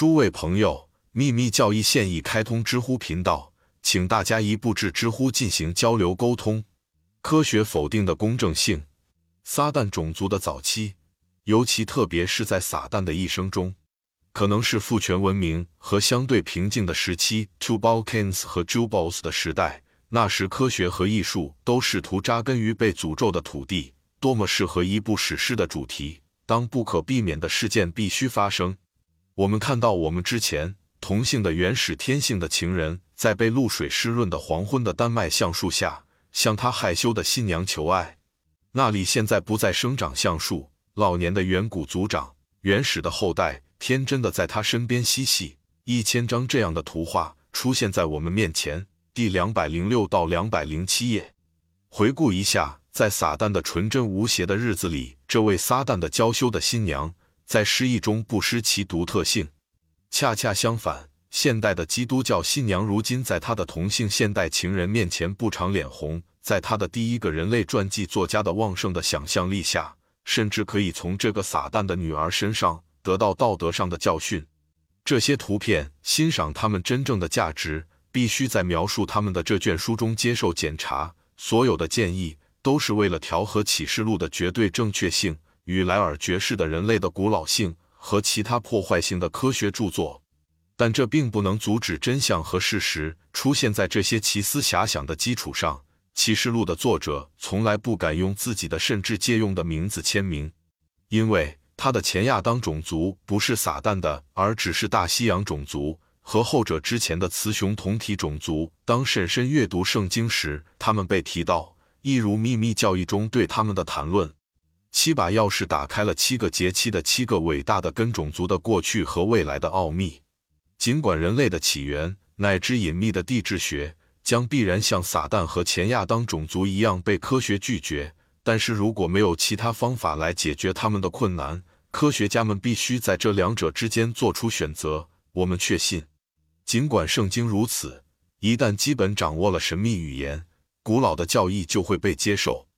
诸位朋友，秘密教义现已开通知乎频道，请大家一步至知乎进行交流沟通。科学否定的公正性，撒旦种族的早期，尤其特别是在撒旦的一生中，可能是父权文明和相对平静的时期 （Two Balkans 和 Jubals 的时代）。那时，科学和艺术都试图扎根于被诅咒的土地，多么适合一部史诗的主题！当不可避免的事件必须发生，我们看到我们之前同性的原始天性的情人，在被露水湿润的黄昏的丹麦橡树下，向他害羞的新娘求爱。那里现在不再生长橡树，老年的远古族长，原始的后代，天真的在他身边嬉戏。一千张这样的图画出现在我们面前。第两百零六到两百零七页，回顾一下，在撒旦的纯真无邪的日子里，这位撒旦的娇羞的新娘，在诗意中不失其独特性。恰恰相反，现代的基督教新娘如今在她的同性现代情人面前不常脸红。在她的第一个人类传记作家的旺盛的想象力下，甚至可以从这个撒旦的女儿身上得到道德上的教训。这些图片欣赏他们真正的价值。必须在描述他们的这卷书中接受检查。所有的建议都是为了调和启示录的绝对正确性与莱尔爵士的人类的古老性和其他破坏性的科学著作，但这并不能阻止真相和事实出现在这些奇思遐想的基础上。启示录的作者从来不敢用自己的甚至借用的名字签名，因为他的前亚当种族不是撒旦的，而只是大西洋种族。和后者之前的雌雄同体种族，当婶婶阅读圣经时，他们被提到，一如秘密教义中对他们的谈论。七把钥匙打开了七个节期的七个伟大的根种族的过去和未来的奥秘。尽管人类的起源乃至隐秘的地质学将必然像撒旦和前亚当种族一样被科学拒绝，但是如果没有其他方法来解决他们的困难，科学家们必须在这两者之间做出选择。我们确信。尽管圣经如此，一旦基本掌握了神秘语言，古老的教义就会被接受。